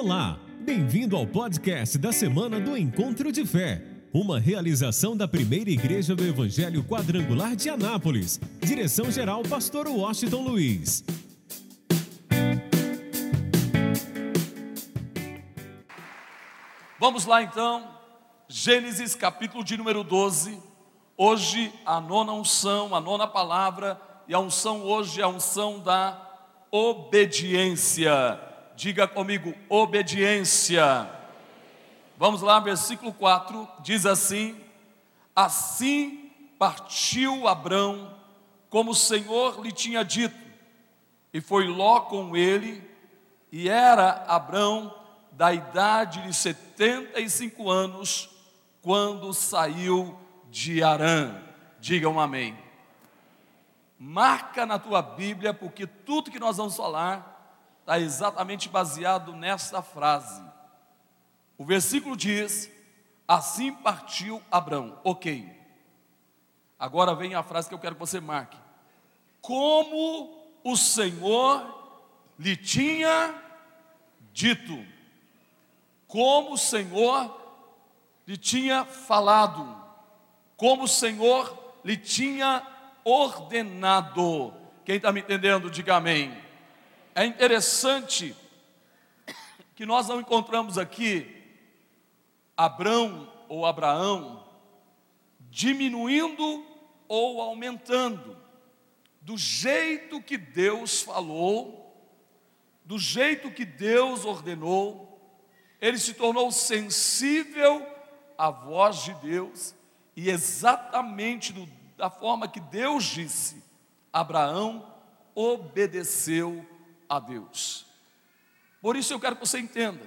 Olá, bem-vindo ao podcast da semana do Encontro de Fé, uma realização da primeira igreja do Evangelho Quadrangular de Anápolis. Direção-geral, Pastor Washington Luiz. Vamos lá então, Gênesis capítulo de número 12. Hoje a nona unção, a nona palavra, e a unção hoje é a unção da obediência. Diga comigo, obediência. Vamos lá, versículo 4 diz assim: Assim partiu Abrão, como o Senhor lhe tinha dito, e foi Ló com ele, e era Abrão da idade de 75 anos, quando saiu de Arã. Diga um amém. Marca na tua Bíblia, porque tudo que nós vamos falar está exatamente baseado nessa frase. O versículo diz: Assim partiu Abraão. Ok. Agora vem a frase que eu quero que você marque. Como o Senhor lhe tinha dito. Como o Senhor lhe tinha falado. Como o Senhor lhe tinha ordenado. Quem está me entendendo, diga amém. É interessante que nós não encontramos aqui Abrão ou Abraão diminuindo ou aumentando, do jeito que Deus falou, do jeito que Deus ordenou, ele se tornou sensível à voz de Deus e exatamente do, da forma que Deus disse, Abraão obedeceu a Deus. Por isso eu quero que você entenda.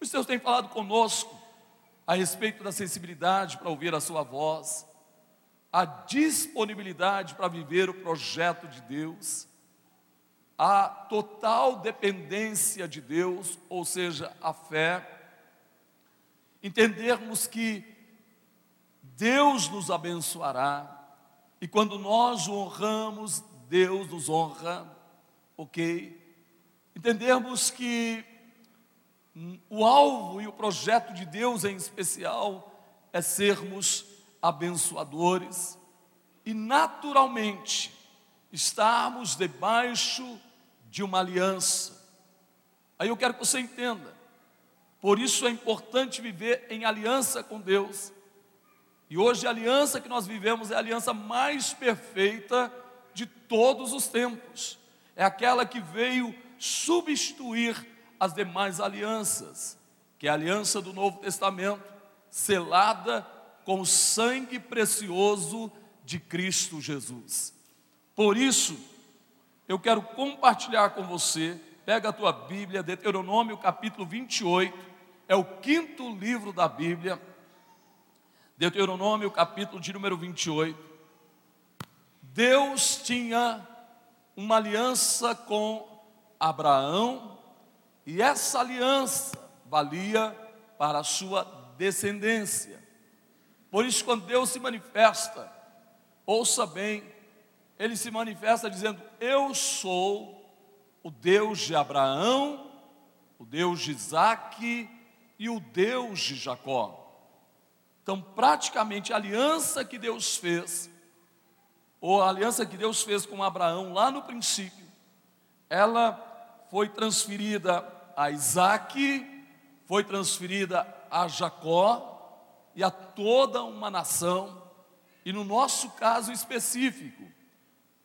Os Deus tem falado conosco a respeito da sensibilidade para ouvir a sua voz, a disponibilidade para viver o projeto de Deus, a total dependência de Deus, ou seja, a fé, entendermos que Deus nos abençoará, e quando nós o honramos, Deus nos honra, ok? Entendermos que o alvo e o projeto de Deus em especial é sermos abençoadores e naturalmente estarmos debaixo de uma aliança. Aí eu quero que você entenda. Por isso é importante viver em aliança com Deus. E hoje a aliança que nós vivemos é a aliança mais perfeita de todos os tempos. É aquela que veio substituir as demais alianças, que é a aliança do Novo Testamento, selada com o sangue precioso de Cristo Jesus. Por isso, eu quero compartilhar com você, pega a tua Bíblia, Deuteronômio capítulo 28, é o quinto livro da Bíblia, Deuteronômio capítulo de número 28. Deus tinha uma aliança com Abraão, e essa aliança valia para a sua descendência. Por isso, quando Deus se manifesta, ouça bem, ele se manifesta dizendo: Eu sou o Deus de Abraão, o Deus de Isaac e o Deus de Jacó. Então, praticamente, a aliança que Deus fez, ou a aliança que Deus fez com Abraão lá no princípio, ela foi transferida a Isaac, foi transferida a Jacó e a toda uma nação, e no nosso caso específico,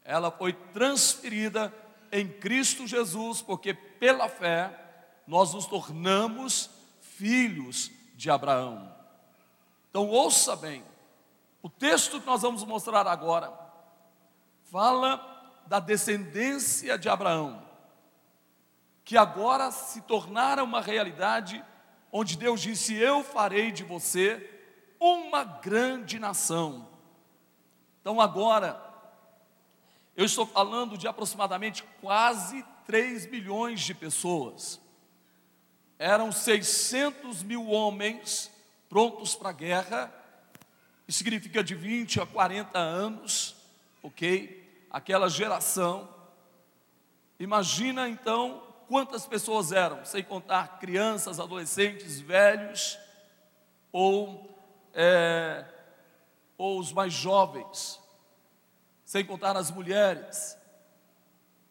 ela foi transferida em Cristo Jesus, porque pela fé nós nos tornamos filhos de Abraão. Então ouça bem, o texto que nós vamos mostrar agora fala da descendência de Abraão que agora se tornaram uma realidade, onde Deus disse: Eu farei de você uma grande nação. Então agora, eu estou falando de aproximadamente quase 3 milhões de pessoas. Eram 600 mil homens prontos para a guerra, isso significa de 20 a 40 anos, ok? Aquela geração. Imagina então quantas pessoas eram, sem contar crianças, adolescentes, velhos ou, é, ou os mais jovens, sem contar as mulheres.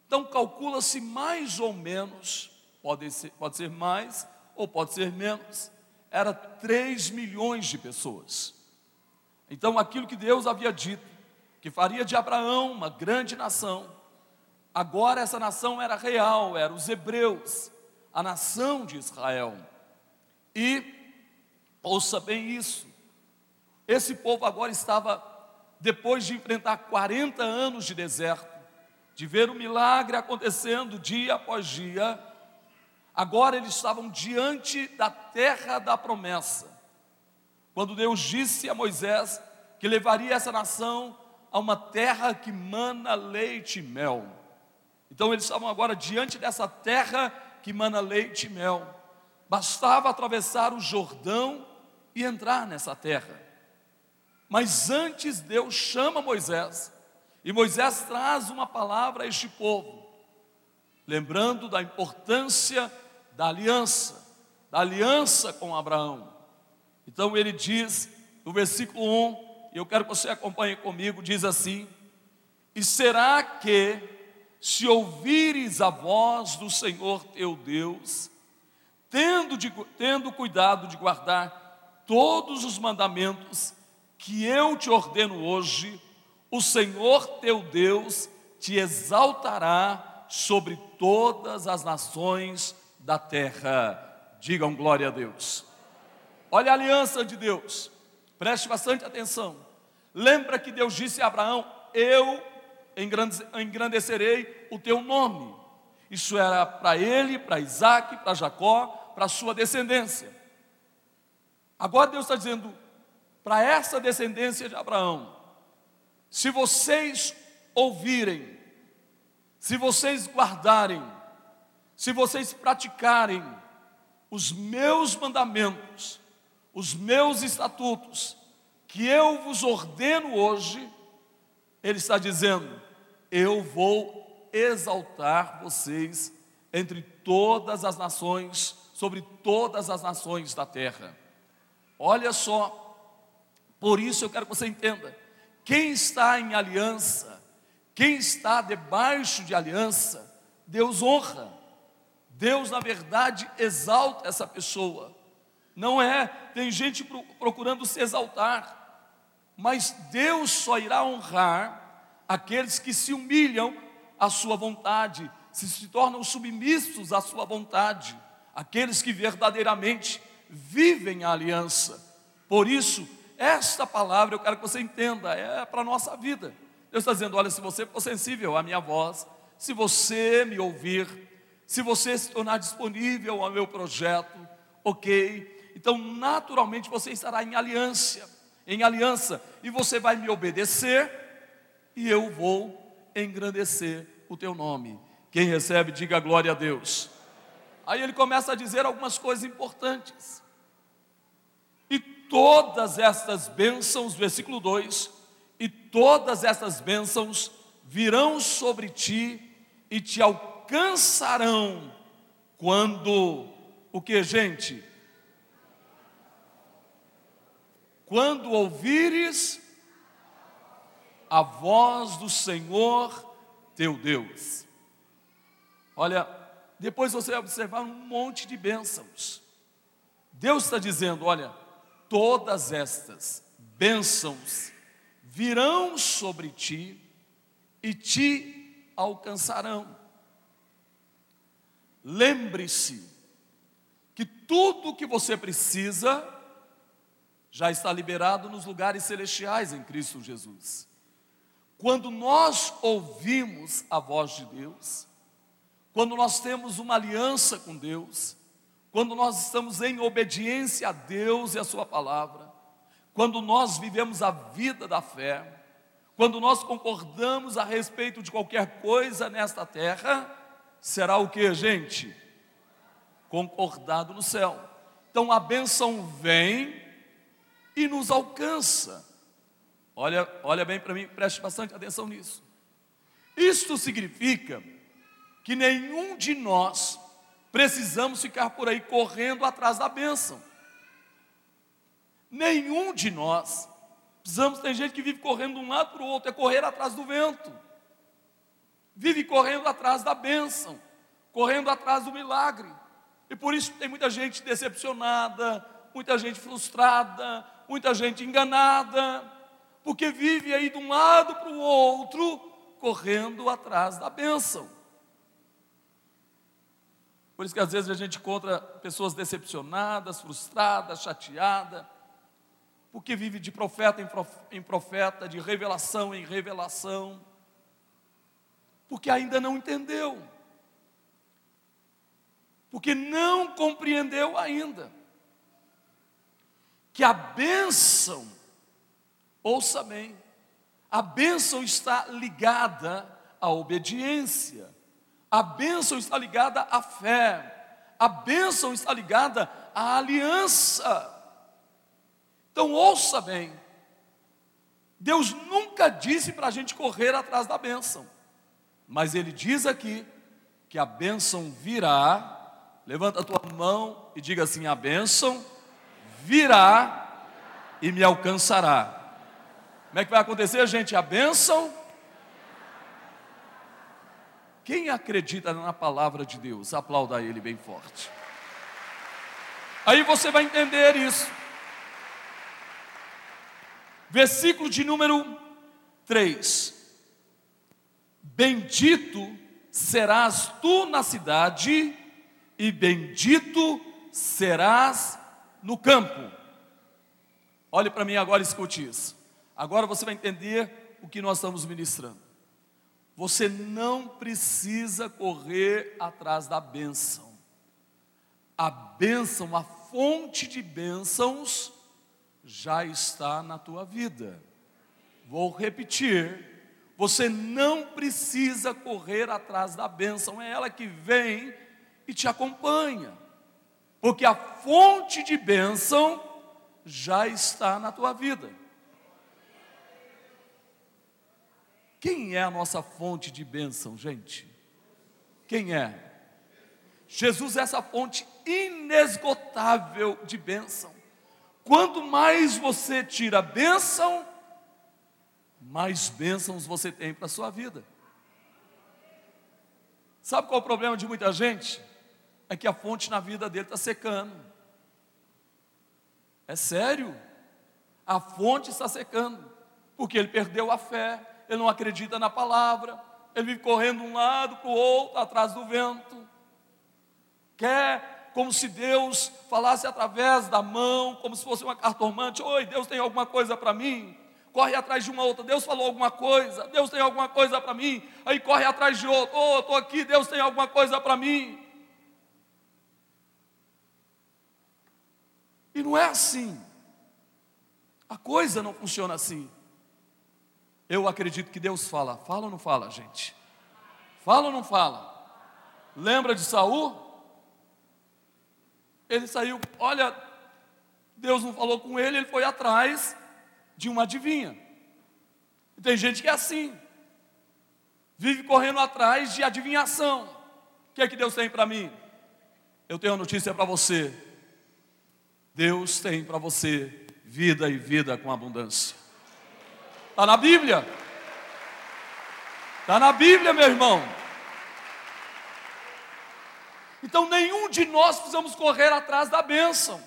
Então calcula-se mais ou menos, pode ser, pode ser mais ou pode ser menos, era 3 milhões de pessoas. Então aquilo que Deus havia dito, que faria de Abraão uma grande nação, agora essa nação era real, eram os hebreus, a nação de Israel. E, ouça bem isso, esse povo agora estava, depois de enfrentar 40 anos de deserto, de ver o milagre acontecendo dia após dia, agora eles estavam diante da terra da promessa. Quando Deus disse a Moisés que levaria essa nação a uma terra que mana leite e mel. Então eles estavam agora diante dessa terra que mana leite e mel. Bastava atravessar o Jordão e entrar nessa terra. Mas antes Deus chama Moisés e Moisés traz uma palavra a este povo, lembrando da importância da aliança, da aliança com Abraão. Então ele diz no versículo 1, e eu quero que você acompanhe comigo, diz assim: E será que, se ouvires a voz do Senhor teu Deus, tendo, de, tendo cuidado de guardar todos os mandamentos que eu te ordeno hoje, o Senhor teu Deus te exaltará sobre todas as nações da terra. Digam glória a Deus. Olha a aliança de Deus, preste bastante atenção. Lembra que Deus disse a Abraão: Eu engrandecerei o teu nome. Isso era para ele, para Isaac, para Jacó, para a sua descendência. Agora Deus está dizendo para essa descendência de Abraão: se vocês ouvirem, se vocês guardarem, se vocês praticarem os meus mandamentos, os meus estatutos, que eu vos ordeno hoje, Ele está dizendo: eu vou exaltar vocês entre todas as nações, sobre todas as nações da terra. Olha só, por isso eu quero que você entenda quem está em aliança, quem está debaixo de aliança, Deus honra. Deus, na verdade, exalta essa pessoa. Não é, tem gente procurando se exaltar, mas Deus só irá honrar aqueles que se humilham à sua vontade, se, se tornam submissos à sua vontade, aqueles que verdadeiramente vivem a aliança. Por isso, esta palavra eu quero que você entenda, é para a nossa vida. Deus está dizendo: olha, se você for sensível à minha voz, se você me ouvir, se você se tornar disponível ao meu projeto, ok, então naturalmente você estará em aliança, em aliança, e você vai me obedecer, e eu vou engrandecer o teu nome. Quem recebe, diga glória a Deus. Aí ele começa a dizer algumas coisas importantes todas estas bênçãos, versículo 2: e todas estas bênçãos virão sobre ti e te alcançarão quando o que, gente? Quando ouvires a voz do Senhor teu Deus. Olha, depois você vai observar um monte de bênçãos. Deus está dizendo: olha, todas estas bênçãos virão sobre ti e te alcançarão. Lembre-se que tudo o que você precisa já está liberado nos lugares celestiais em Cristo Jesus. Quando nós ouvimos a voz de Deus, quando nós temos uma aliança com Deus, quando nós estamos em obediência a Deus e a Sua palavra, quando nós vivemos a vida da fé, quando nós concordamos a respeito de qualquer coisa nesta terra, será o que, gente? Concordado no céu. Então a bênção vem e nos alcança. Olha, olha bem para mim, preste bastante atenção nisso. Isto significa que nenhum de nós precisamos ficar por aí correndo atrás da bênção. Nenhum de nós precisamos, tem gente que vive correndo de um lado para o outro, é correr atrás do vento, vive correndo atrás da bênção, correndo atrás do milagre, e por isso tem muita gente decepcionada, muita gente frustrada, muita gente enganada, porque vive aí de um lado para o outro, correndo atrás da bênção. Por isso que às vezes a gente encontra pessoas decepcionadas, frustradas, chateadas, porque vive de profeta em profeta, de revelação em revelação, porque ainda não entendeu, porque não compreendeu ainda que a bênção, ouça bem, a bênção está ligada à obediência, a bênção está ligada à fé, a bênção está ligada à aliança. Então ouça bem, Deus nunca disse para a gente correr atrás da bênção, mas Ele diz aqui que a bênção virá. Levanta a tua mão e diga assim: a bênção virá e me alcançará. Como é que vai acontecer, gente? A bênção. Quem acredita na palavra de Deus, aplauda ele bem forte. Aí você vai entender isso. Versículo de número 3: Bendito serás tu na cidade, e bendito serás no campo. Olhe para mim agora e escute isso. Agora você vai entender o que nós estamos ministrando. Você não precisa correr atrás da bênção. A bênção, a fonte de bênçãos, já está na tua vida. Vou repetir. Você não precisa correr atrás da bênção, é ela que vem e te acompanha porque a fonte de bênção já está na tua vida. Quem é a nossa fonte de bênção, gente? Quem é? Jesus é essa fonte inesgotável de bênção. Quanto mais você tira bênção, mais bênçãos você tem para a sua vida. Sabe qual é o problema de muita gente? é que a fonte na vida dele está secando. É sério. A fonte está secando, porque ele perdeu a fé, ele não acredita na palavra, ele vive correndo de um lado para o outro, atrás do vento. Quer como se Deus falasse através da mão, como se fosse uma cartomante: Oi, Deus tem alguma coisa para mim? Corre atrás de uma outra, Deus falou alguma coisa, Deus tem alguma coisa para mim, aí corre atrás de outro, oh, estou aqui, Deus tem alguma coisa para mim. E não é assim. A coisa não funciona assim. Eu acredito que Deus fala. Fala ou não fala, gente? Fala ou não fala? Lembra de Saul? Ele saiu, olha, Deus não falou com ele, ele foi atrás de uma adivinha. E tem gente que é assim. Vive correndo atrás de adivinhação. O que é que Deus tem para mim? Eu tenho uma notícia para você. Deus tem para você vida e vida com abundância. Está na Bíblia. Está na Bíblia, meu irmão. Então nenhum de nós precisamos correr atrás da bênção.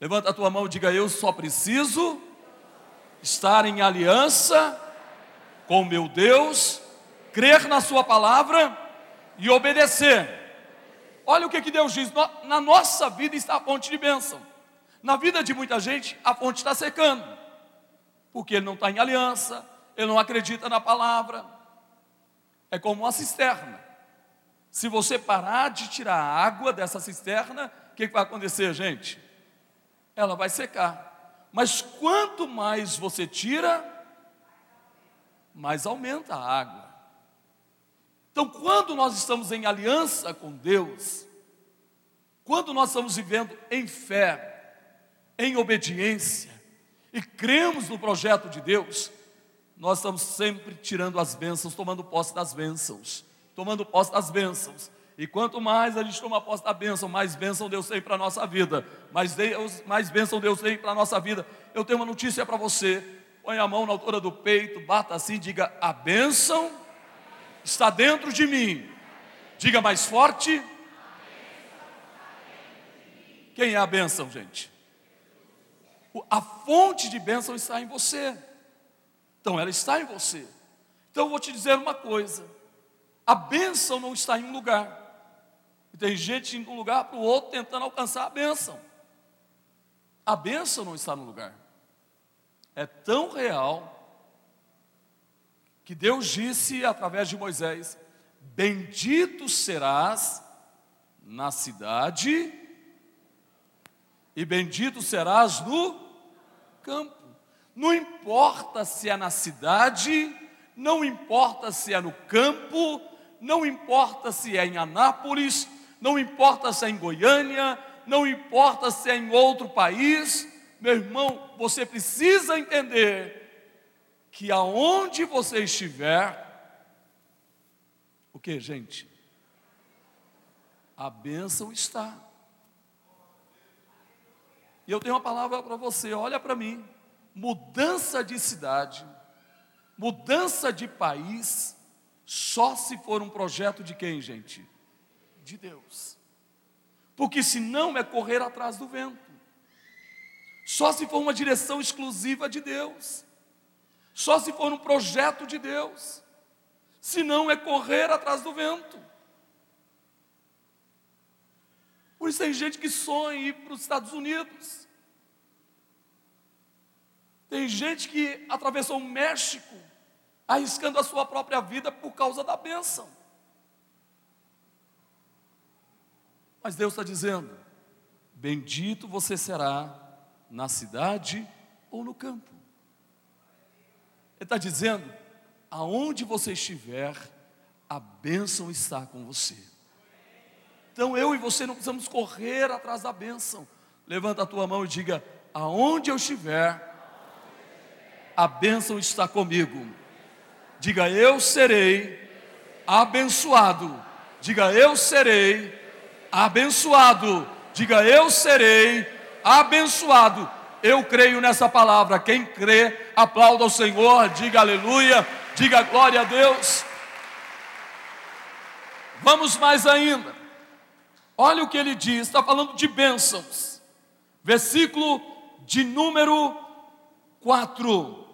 Levanta a tua mão e diga: Eu só preciso estar em aliança com meu Deus, crer na Sua palavra e obedecer. Olha o que, que Deus diz: na nossa vida está a fonte de bênção. Na vida de muita gente, a fonte está secando, porque ele não está em aliança, ele não acredita na palavra. É como uma cisterna. Se você parar de tirar a água dessa cisterna, o que, que vai acontecer, gente? Ela vai secar. Mas quanto mais você tira, mais aumenta a água. Então, quando nós estamos em aliança com Deus, quando nós estamos vivendo em fé, em obediência, e cremos no projeto de Deus, nós estamos sempre tirando as bênçãos, tomando posse das bênçãos, tomando posse das bênçãos. E quanto mais a gente toma posse da bênção, mais bênção Deus tem para a nossa vida. Mais, Deus, mais bênção Deus tem para a nossa vida. Eu tenho uma notícia para você. Põe a mão na altura do peito, bata assim, diga: A bênção está dentro de mim. Diga mais forte. Quem é a bênção, gente? A fonte de bênção está em você. Então ela está em você. Então eu vou te dizer uma coisa: a bênção não está em um lugar. Tem gente indo de um lugar para o outro tentando alcançar a bênção. A bênção não está no lugar. É tão real que Deus disse através de Moisés: Bendito serás na cidade e bendito serás no campo. Não importa se é na cidade, não importa se é no campo, não importa se é em Anápolis, não importa se é em Goiânia, não importa se é em outro país, meu irmão, você precisa entender que aonde você estiver, o que, gente? A bênção está. E eu tenho uma palavra para você, olha para mim. Mudança de cidade, mudança de país, só se for um projeto de quem, gente? De Deus. Porque senão é correr atrás do vento. Só se for uma direção exclusiva de Deus. Só se for um projeto de Deus. Senão é correr atrás do vento. Por isso tem gente que sonha ir para os Estados Unidos. Tem gente que atravessou o México, arriscando a sua própria vida por causa da bênção. Mas Deus está dizendo: bendito você será na cidade ou no campo. Ele está dizendo: aonde você estiver, a bênção está com você. Então eu e você não precisamos correr atrás da bênção. Levanta a tua mão e diga: aonde eu estiver, a bênção está comigo. Diga: eu serei abençoado. Diga: eu serei abençoado. Diga: eu serei abençoado. Eu creio nessa palavra. Quem crê, aplauda ao Senhor, diga aleluia, diga glória a Deus. Vamos mais ainda. Olha o que ele diz, está falando de bênçãos. Versículo de número 4: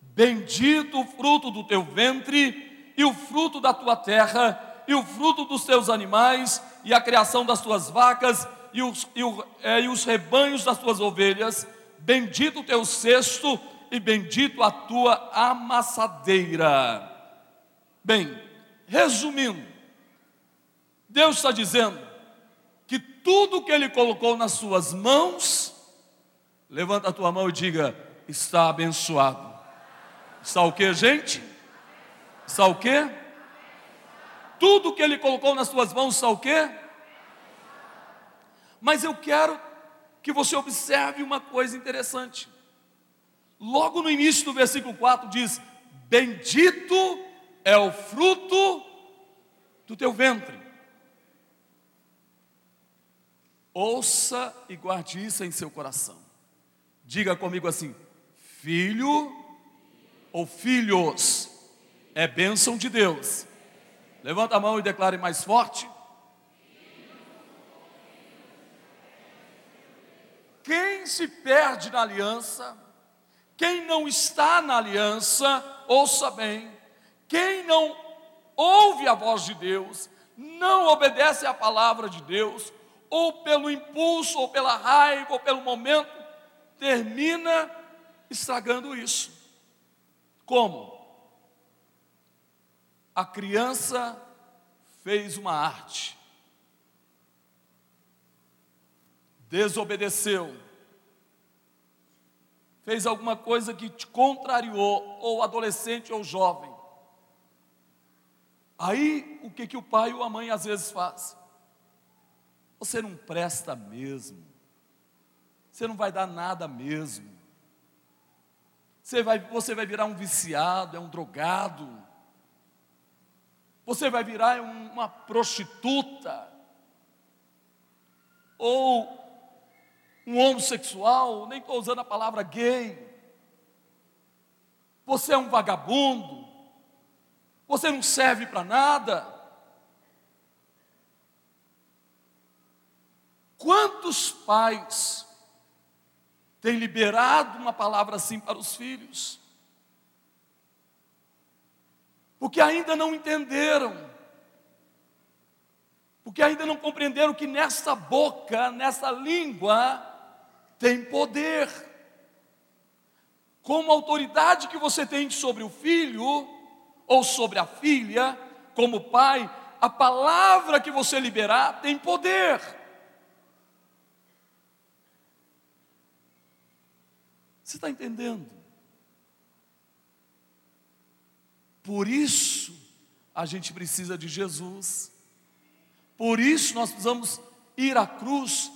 Bendito o fruto do teu ventre, e o fruto da tua terra, e o fruto dos teus animais, e a criação das tuas vacas, e os, e, o, é, e os rebanhos das tuas ovelhas. Bendito o teu cesto, e bendito a tua amassadeira. Bem, resumindo, Deus está dizendo: tudo que Ele colocou nas suas mãos, levanta a tua mão e diga: está abençoado. Está o que, gente? Está o que? Tudo que Ele colocou nas suas mãos está o que? Mas eu quero que você observe uma coisa interessante. Logo no início do versículo 4 diz: Bendito é o fruto do teu ventre. Ouça e guarde isso em seu coração. Diga comigo assim: filho ou filhos é bênção de Deus. Levanta a mão e declare mais forte. Quem se perde na aliança, quem não está na aliança, ouça bem, quem não ouve a voz de Deus, não obedece à palavra de Deus, ou pelo impulso, ou pela raiva, ou pelo momento, termina estragando isso. Como? A criança fez uma arte, desobedeceu, fez alguma coisa que te contrariou, ou adolescente ou jovem. Aí, o que, que o pai ou a mãe às vezes faz? Você não presta mesmo. Você não vai dar nada mesmo. Você vai, você vai virar um viciado, é um drogado. você vai virar uma prostituta, ou um homossexual, nem estou usando a palavra gay, você é um vagabundo, você não serve para nada. Quantos pais têm liberado uma palavra assim para os filhos? Porque ainda não entenderam, porque ainda não compreenderam que nessa boca, nessa língua, tem poder. Como a autoridade que você tem sobre o filho ou sobre a filha, como pai, a palavra que você liberar tem poder. Você está entendendo? Por isso, a gente precisa de Jesus. Por isso, nós precisamos ir à cruz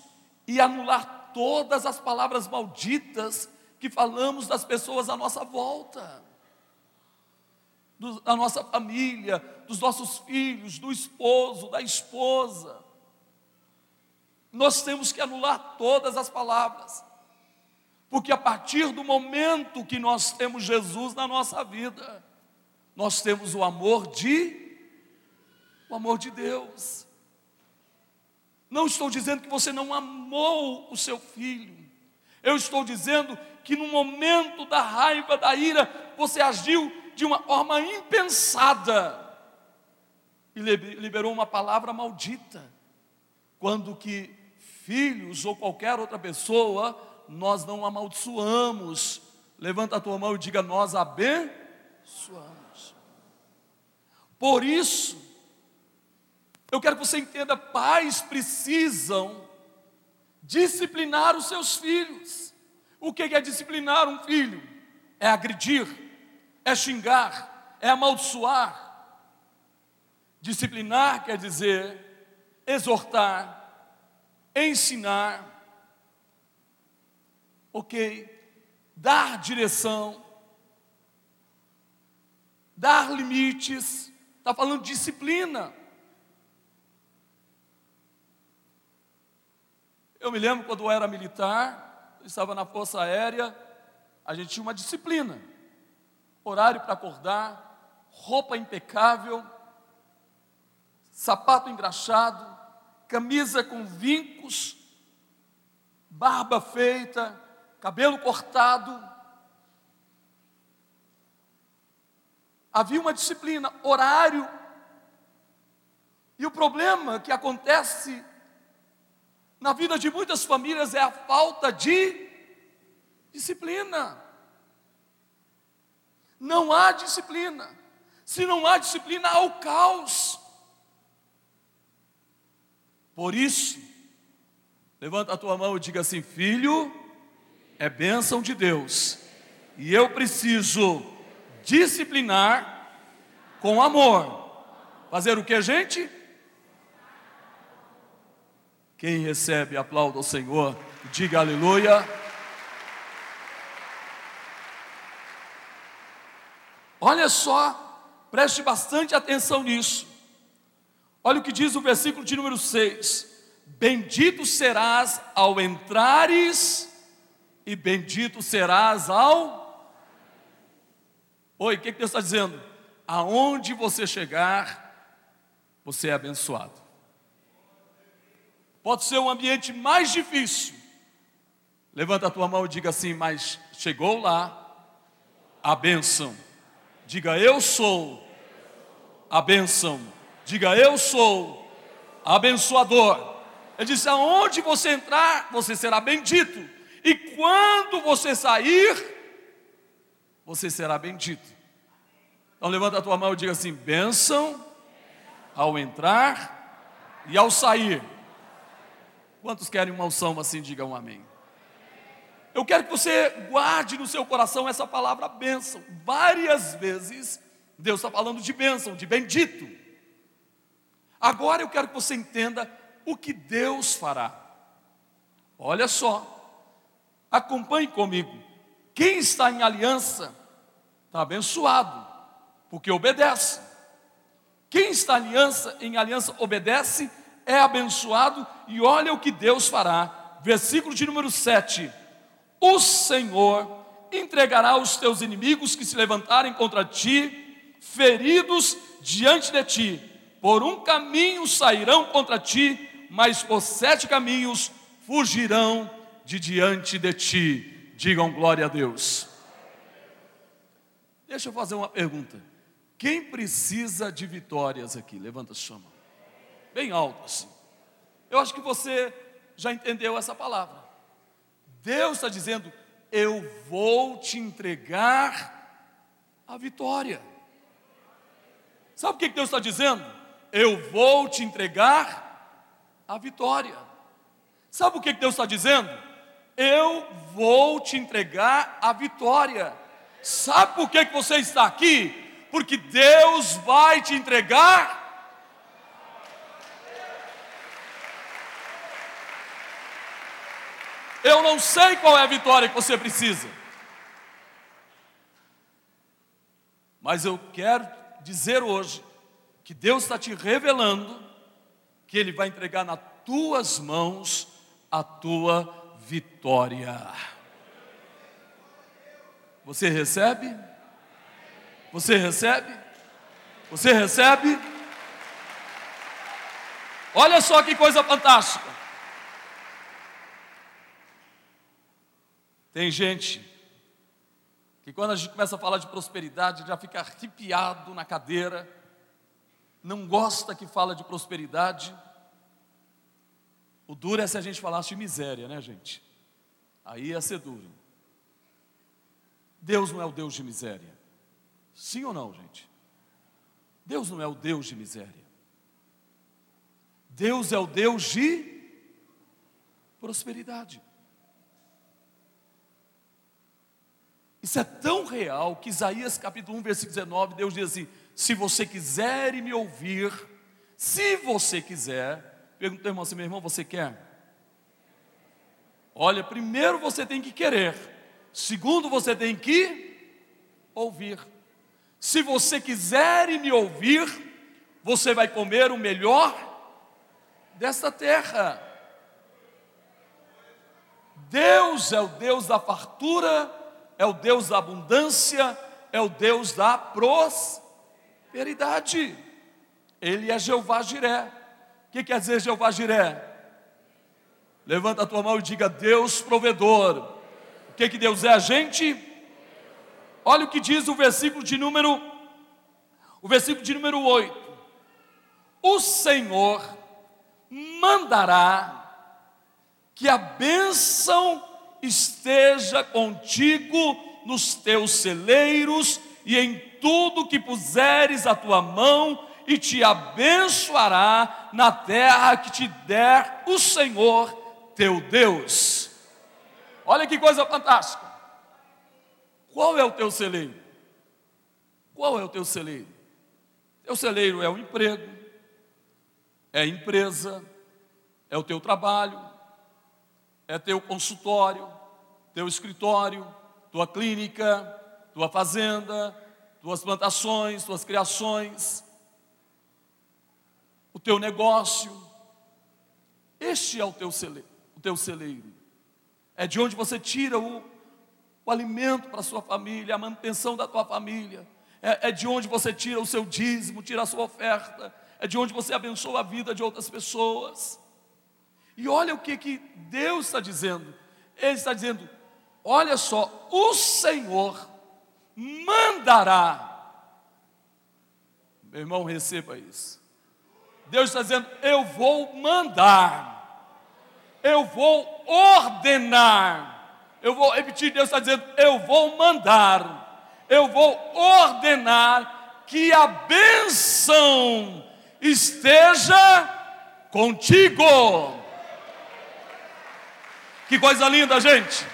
e anular todas as palavras malditas que falamos das pessoas à nossa volta, da nossa família, dos nossos filhos, do esposo, da esposa. Nós temos que anular todas as palavras. Porque a partir do momento que nós temos Jesus na nossa vida, nós temos o amor de o amor de Deus. Não estou dizendo que você não amou o seu filho. Eu estou dizendo que no momento da raiva, da ira, você agiu de uma forma impensada e liberou uma palavra maldita. Quando que filhos ou qualquer outra pessoa nós não amaldiçoamos. Levanta a tua mão e diga: Nós abençoamos. Por isso, eu quero que você entenda: pais precisam disciplinar os seus filhos. O que é disciplinar um filho? É agredir, é xingar, é amaldiçoar. Disciplinar quer dizer exortar, ensinar, ok, dar direção, dar limites, está falando disciplina. Eu me lembro quando eu era militar, eu estava na Força Aérea, a gente tinha uma disciplina, horário para acordar, roupa impecável, sapato engraxado, camisa com vincos, barba feita, cabelo cortado. Havia uma disciplina, horário. E o problema que acontece na vida de muitas famílias é a falta de disciplina. Não há disciplina. Se não há disciplina, há o caos. Por isso, levanta a tua mão e diga assim: Filho, é bênção de Deus. E eu preciso disciplinar com amor. Fazer o que, gente? Quem recebe, aplauda ao Senhor, diga aleluia. Olha só, preste bastante atenção nisso. Olha o que diz o versículo de número 6: Bendito serás ao entrares e bendito serás ao. Oi, o que, que Deus está dizendo? Aonde você chegar, você é abençoado. Pode ser um ambiente mais difícil. Levanta a tua mão e diga assim: Mas chegou lá a bênção. Diga, eu sou a bênção. Diga, eu sou abençoador. Ele disse: aonde você entrar, você será bendito e quando você sair, você será bendito. Então levanta a tua mão e diga assim: bênção ao entrar e ao sair. Quantos querem uma unção assim? Digam um amém. Eu quero que você guarde no seu coração essa palavra bênção. Várias vezes Deus está falando de bênção, de bendito. Agora eu quero que você entenda o que Deus fará. Olha só, Acompanhe comigo. Quem está em aliança está abençoado, porque obedece. Quem está aliança, em aliança obedece, é abençoado, e olha o que Deus fará. Versículo de número 7. O Senhor entregará os teus inimigos que se levantarem contra ti, feridos diante de ti. Por um caminho sairão contra ti, mas por sete caminhos fugirão de diante de ti. Digam glória a Deus. Deixa eu fazer uma pergunta. Quem precisa de vitórias aqui? Levanta a mão. Bem alto assim. Eu acho que você já entendeu essa palavra. Deus está dizendo: Eu vou te entregar a vitória. Sabe o que Deus está dizendo? Eu vou te entregar a vitória. Sabe o que Deus está dizendo? Eu vou te entregar a vitória. Sabe por que você está aqui? Porque Deus vai te entregar Eu não sei qual é a vitória que você precisa. Mas eu quero dizer hoje que Deus está te revelando que Ele vai entregar nas tuas mãos a tua vitória. Você recebe? Você recebe? Você recebe? Olha só que coisa fantástica. Tem gente que quando a gente começa a falar de prosperidade já fica arrepiado na cadeira, não gosta que fala de prosperidade. O duro é se a gente falasse de miséria, né, gente? Aí ia ser duro. Deus não é o Deus de miséria. Sim ou não, gente? Deus não é o Deus de miséria. Deus é o Deus de prosperidade. Isso é tão real que Isaías capítulo 1, versículo 19, Deus diz assim: se você quiser me ouvir, se você quiser, pergunta ao irmão assim, meu irmão, você quer? Olha, primeiro você tem que querer, segundo você tem que ouvir. Se você quiser me ouvir, você vai comer o melhor desta terra. Deus é o Deus da fartura é o Deus da abundância, é o Deus da prosperidade. Ele é Jeová Jiré. O que quer dizer Jeová Jiré? Levanta a tua mão e diga Deus provedor. O que, que Deus é a gente? Olha o que diz o versículo de número o versículo de número 8. O Senhor mandará que a bênção esteja contigo nos teus celeiros e em tudo que puseres a tua mão, e te abençoará na terra que te der o Senhor teu Deus. Olha que coisa fantástica. Qual é o teu celeiro? Qual é o teu celeiro? Teu celeiro é o emprego, é a empresa, é o teu trabalho, é teu consultório, teu escritório, tua clínica, tua fazenda, tuas plantações, tuas criações, o teu negócio. Este é o teu celeiro. O teu celeiro. É de onde você tira o, o alimento para a sua família, a manutenção da tua família. É, é de onde você tira o seu dízimo, tira a sua oferta. É de onde você abençoa a vida de outras pessoas. E olha o que, que Deus está dizendo. Ele está dizendo: olha só, o Senhor mandará. Meu irmão, receba isso. Deus está dizendo: eu vou mandar, eu vou ordenar. Eu vou repetir: Deus está dizendo: eu vou mandar, eu vou ordenar que a benção esteja contigo. Que coisa linda, gente.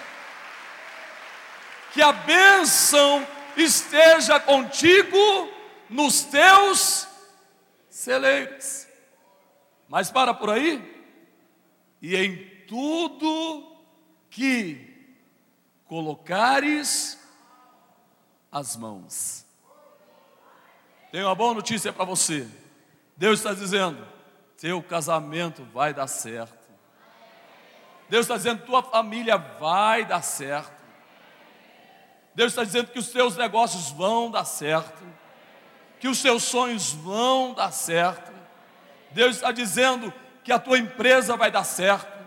Que a bênção esteja contigo nos teus celeiros. Mas para por aí, e em tudo que colocares as mãos. Tenho uma boa notícia para você. Deus está dizendo: teu casamento vai dar certo. Deus está dizendo: tua família vai dar certo. Deus está dizendo que os teus negócios vão dar certo, que os teus sonhos vão dar certo. Deus está dizendo que a tua empresa vai dar certo.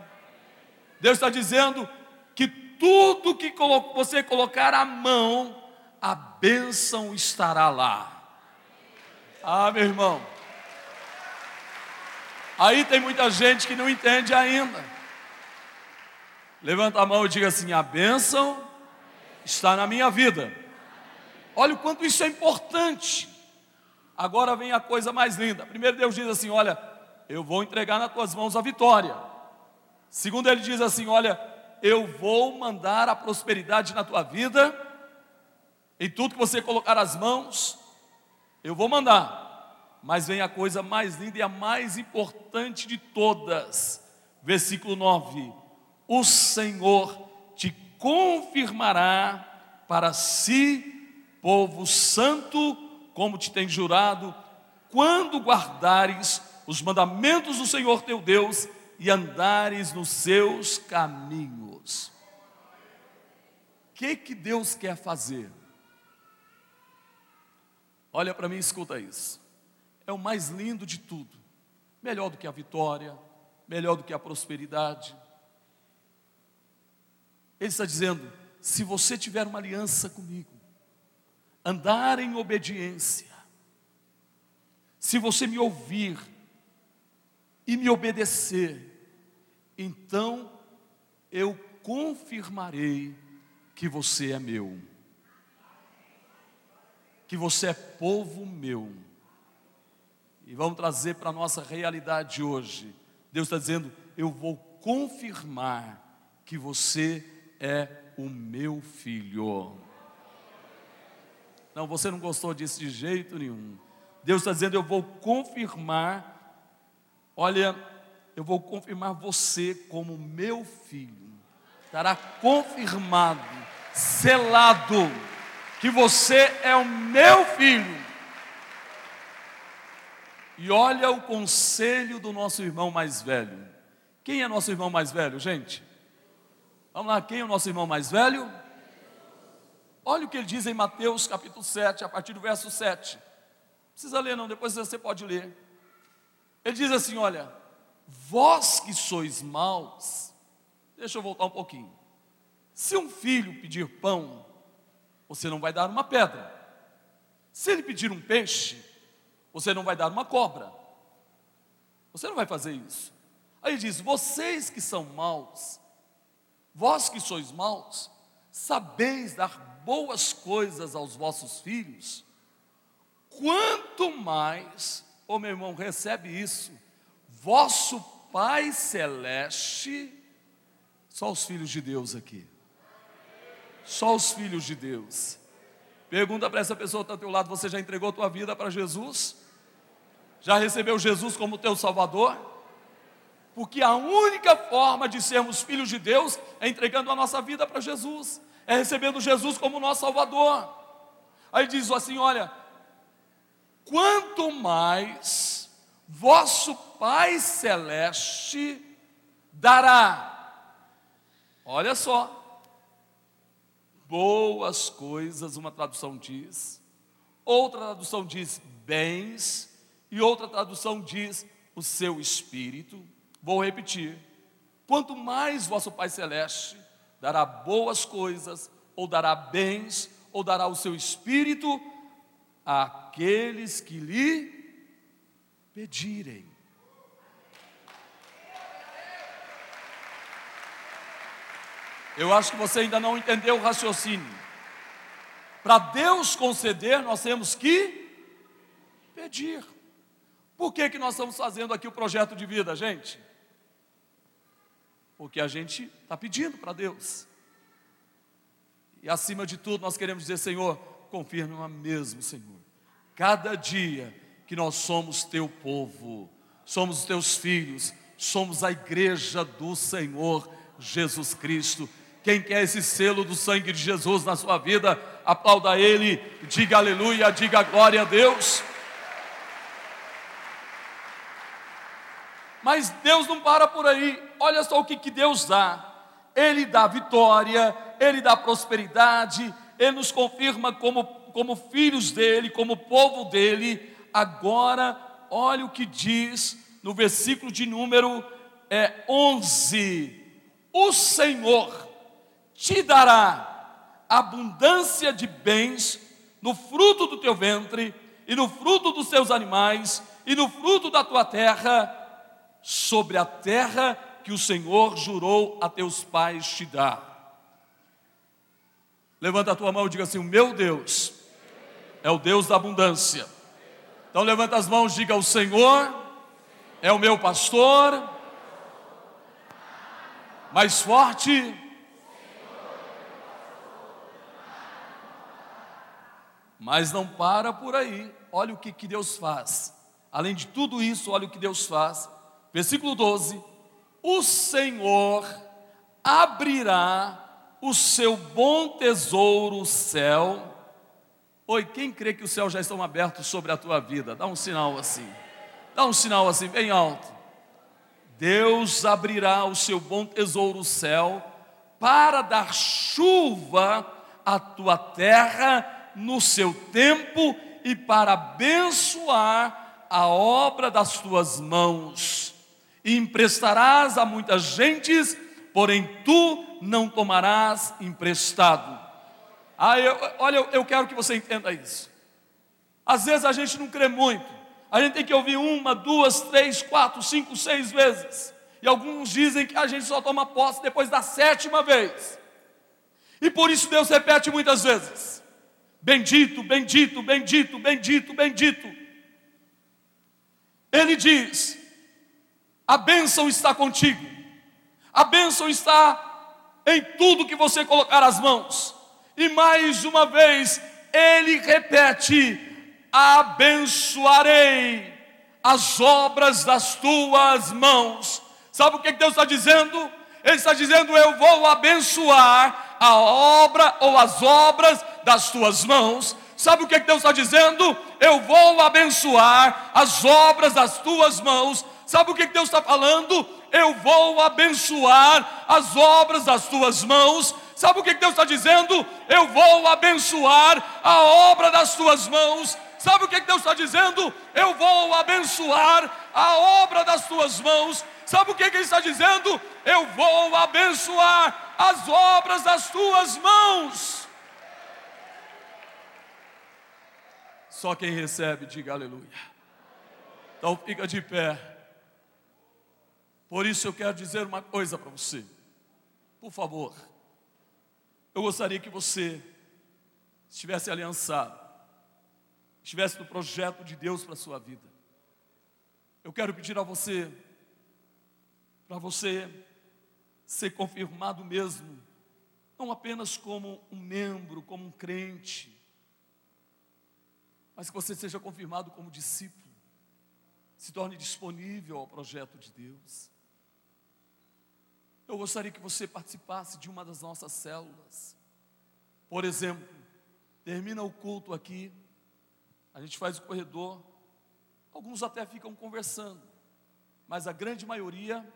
Deus está dizendo que tudo que você colocar a mão, a bênção estará lá. Ah, meu irmão. Aí tem muita gente que não entende ainda. Levanta a mão e diga assim: a bênção está na minha vida. Olha o quanto isso é importante. Agora vem a coisa mais linda. Primeiro, Deus diz assim: Olha, eu vou entregar nas tuas mãos a vitória. Segundo, Ele diz assim: Olha, eu vou mandar a prosperidade na tua vida, em tudo que você colocar as mãos, eu vou mandar. Mas vem a coisa mais linda e a mais importante de todas. Versículo 9: O Senhor te confirmará para si, povo santo, como te tem jurado, quando guardares os mandamentos do Senhor teu Deus e andares nos seus caminhos. O que que Deus quer fazer? Olha para mim e escuta isso. É o mais lindo de tudo. Melhor do que a vitória, melhor do que a prosperidade, ele está dizendo: se você tiver uma aliança comigo, andar em obediência, se você me ouvir e me obedecer, então eu confirmarei que você é meu, que você é povo meu. E vamos trazer para a nossa realidade hoje. Deus está dizendo: eu vou confirmar que você é o meu filho. Não, você não gostou disso de jeito nenhum. Deus está dizendo: Eu vou confirmar, olha, eu vou confirmar você como meu filho. Estará confirmado, selado, que você é o meu filho. E olha o conselho do nosso irmão mais velho. Quem é nosso irmão mais velho, gente? Vamos lá, quem é o nosso irmão mais velho? Olha o que ele diz em Mateus capítulo 7, a partir do verso 7. Não precisa ler, não, depois você pode ler. Ele diz assim: Olha, vós que sois maus, deixa eu voltar um pouquinho. Se um filho pedir pão, você não vai dar uma pedra. Se ele pedir um peixe, você não vai dar uma cobra. Você não vai fazer isso. Aí ele diz: Vocês que são maus, Vós que sois maus, sabeis dar boas coisas aos vossos filhos, quanto mais, ô meu irmão, recebe isso, vosso Pai Celeste, só os filhos de Deus aqui, só os filhos de Deus. Pergunta para essa pessoa que está ao teu lado: você já entregou a tua vida para Jesus? Já recebeu Jesus como teu Salvador? Porque a única forma de sermos filhos de Deus é entregando a nossa vida para Jesus, é recebendo Jesus como nosso Salvador. Aí diz assim: olha, quanto mais vosso Pai Celeste dará, olha só, boas coisas, uma tradução diz, outra tradução diz bens, e outra tradução diz o seu espírito. Vou repetir: quanto mais vosso Pai Celeste dará boas coisas, ou dará bens, ou dará o seu espírito àqueles que lhe pedirem. Eu acho que você ainda não entendeu o raciocínio. Para Deus conceder, nós temos que pedir. Por que, que nós estamos fazendo aqui o projeto de vida, gente? Porque a gente está pedindo para Deus. E acima de tudo, nós queremos dizer, Senhor, confirma mesmo, Senhor. Cada dia que nós somos teu povo, somos os teus filhos, somos a igreja do Senhor Jesus Cristo. Quem quer esse selo do sangue de Jesus na sua vida, aplauda Ele, diga aleluia, diga glória a Deus. Mas Deus não para por aí. Olha só o que, que Deus dá. Ele dá vitória, Ele dá prosperidade, Ele nos confirma como, como filhos dele, como povo dele. Agora, olha o que diz no versículo de número é, 11: O Senhor te dará abundância de bens no fruto do teu ventre, e no fruto dos teus animais, e no fruto da tua terra, sobre a terra que o Senhor jurou a teus pais te dar. Levanta a tua mão e diga assim: O meu Deus é o Deus da abundância. Então levanta as mãos e diga: O Senhor é o meu pastor, mais forte. Mas não para por aí, olha o que, que Deus faz. Além de tudo isso, olha o que Deus faz. Versículo 12: O Senhor abrirá o seu bom tesouro, o céu. Oi, quem crê que os céus já estão abertos sobre a tua vida? Dá um sinal assim. Dá um sinal assim, bem alto. Deus abrirá o seu bom tesouro, o céu, para dar chuva à tua terra no seu tempo e para abençoar a obra das tuas mãos e emprestarás a muitas gentes, porém tu não tomarás emprestado. Ah, eu, olha, eu quero que você entenda isso. Às vezes a gente não crê muito, a gente tem que ouvir uma, duas, três, quatro, cinco, seis vezes. E alguns dizem que a gente só toma posse depois da sétima vez. E por isso Deus repete muitas vezes: Bendito, bendito, bendito, bendito, bendito. Ele diz: a bênção está contigo, a bênção está em tudo que você colocar as mãos, e mais uma vez, ele repete: abençoarei as obras das tuas mãos. Sabe o que Deus está dizendo? Ele está dizendo: Eu vou abençoar a obra ou as obras das tuas mãos. Sabe o que Deus está dizendo? Eu vou abençoar as obras das tuas mãos Sabe o que Deus está falando? Eu vou abençoar as obras das tuas mãos. Sabe o que Deus está dizendo? Eu vou abençoar a obra das tuas mãos. Sabe o que Deus está dizendo? Eu vou abençoar a obra das tuas mãos. Sabe o que Ele está dizendo? Eu vou abençoar as obras das tuas mãos. Só quem recebe, diga aleluia. Então fica de pé. Por isso eu quero dizer uma coisa para você. Por favor, eu gostaria que você estivesse aliançado, estivesse no projeto de Deus para a sua vida. Eu quero pedir a você, para você ser confirmado mesmo, não apenas como um membro, como um crente, mas que você seja confirmado como discípulo, se torne disponível ao projeto de Deus. Eu gostaria que você participasse de uma das nossas células. Por exemplo, termina o culto aqui, a gente faz o corredor, alguns até ficam conversando, mas a grande maioria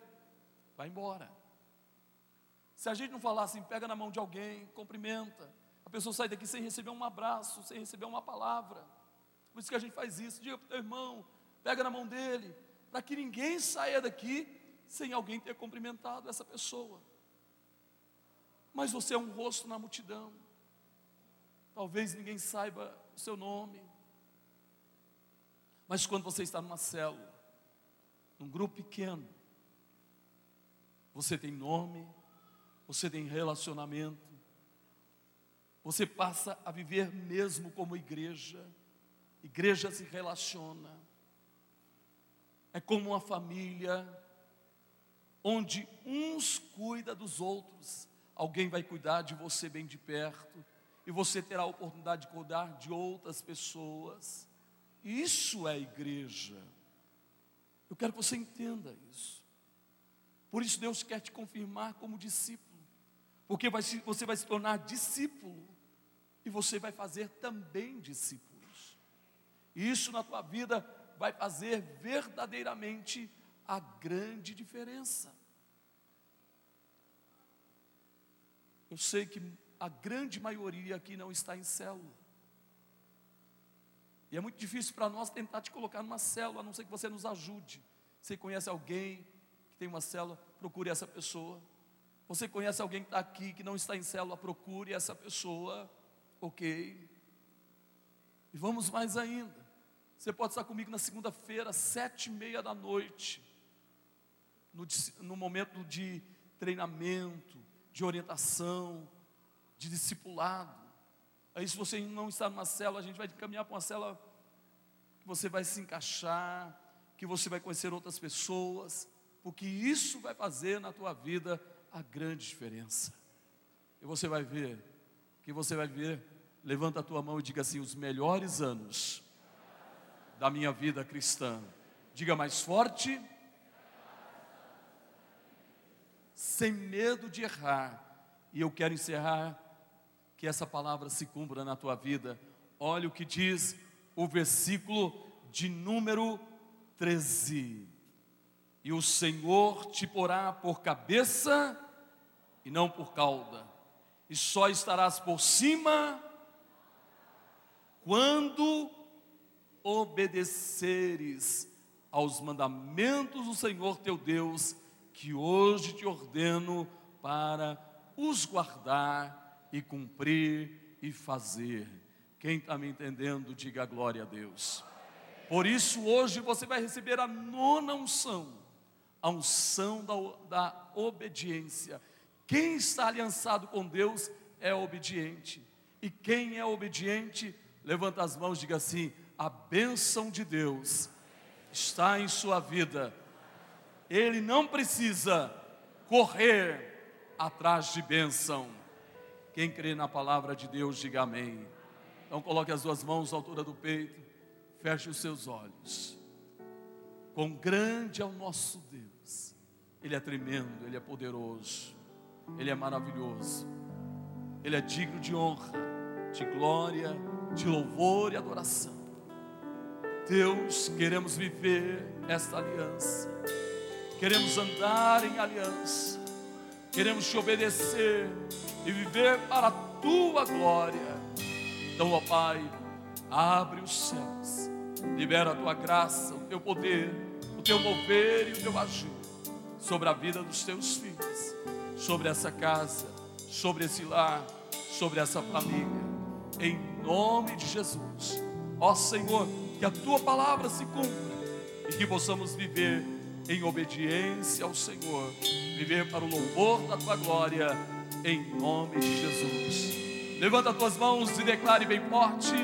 vai embora. Se a gente não falar assim, pega na mão de alguém, cumprimenta, a pessoa sai daqui sem receber um abraço, sem receber uma palavra. Por isso que a gente faz isso. Diga para o teu irmão, pega na mão dele, para que ninguém saia daqui sem alguém ter cumprimentado essa pessoa. Mas você é um rosto na multidão. Talvez ninguém saiba o seu nome. Mas quando você está numa célula, num grupo pequeno, você tem nome, você tem relacionamento, você passa a viver mesmo como igreja. Igreja se relaciona. É como uma família, onde uns cuida dos outros, alguém vai cuidar de você bem de perto, e você terá a oportunidade de cuidar de outras pessoas. Isso é igreja. Eu quero que você entenda isso. Por isso Deus quer te confirmar como discípulo, porque vai, você vai se tornar discípulo e você vai fazer também discípulos. E isso na tua vida vai fazer verdadeiramente a grande diferença. Eu sei que a grande maioria aqui não está em célula. E é muito difícil para nós tentar te colocar numa célula, a não ser que você nos ajude. Você conhece alguém que tem uma célula, procure essa pessoa. Você conhece alguém que está aqui, que não está em célula, procure essa pessoa, ok? E vamos mais ainda. Você pode estar comigo na segunda-feira, sete e meia da noite, no, no momento de treinamento, de orientação, de discipulado. Aí, se você não está numa célula, a gente vai caminhar para uma célula que você vai se encaixar, que você vai conhecer outras pessoas, porque isso vai fazer na tua vida a grande diferença. E você vai ver, que você vai ver, levanta a tua mão e diga assim: os melhores anos da minha vida cristã. Diga mais forte. Sem medo de errar. E eu quero encerrar que essa palavra se cumpra na tua vida. Olha o que diz o versículo de número 13. E o Senhor te porá por cabeça e não por cauda, e só estarás por cima quando obedeceres aos mandamentos do Senhor teu Deus, que hoje te ordeno para os guardar e cumprir e fazer. Quem está me entendendo, diga glória a Deus. Por isso, hoje você vai receber a nona unção, a unção da, da obediência. Quem está aliançado com Deus é obediente. E quem é obediente, levanta as mãos e diga assim: a bênção de Deus está em sua vida. Ele não precisa correr atrás de bênção. Quem crê na palavra de Deus, diga amém. Então coloque as duas mãos à altura do peito, feche os seus olhos. Quão grande é o nosso Deus. Ele é tremendo, ele é poderoso, ele é maravilhoso. Ele é digno de honra, de glória, de louvor e adoração. Deus, queremos viver esta aliança, queremos andar em aliança, queremos te obedecer e viver para a tua glória. Então, ó Pai, abre os céus, libera a tua graça, o teu poder, o teu mover e o teu agir sobre a vida dos teus filhos, sobre essa casa, sobre esse lar, sobre essa família, em nome de Jesus. Ó Senhor, que a tua palavra se cumpra e que possamos viver em obediência ao Senhor, viver para o louvor da tua glória, em nome de Jesus. Levanta as tuas mãos e declare bem forte.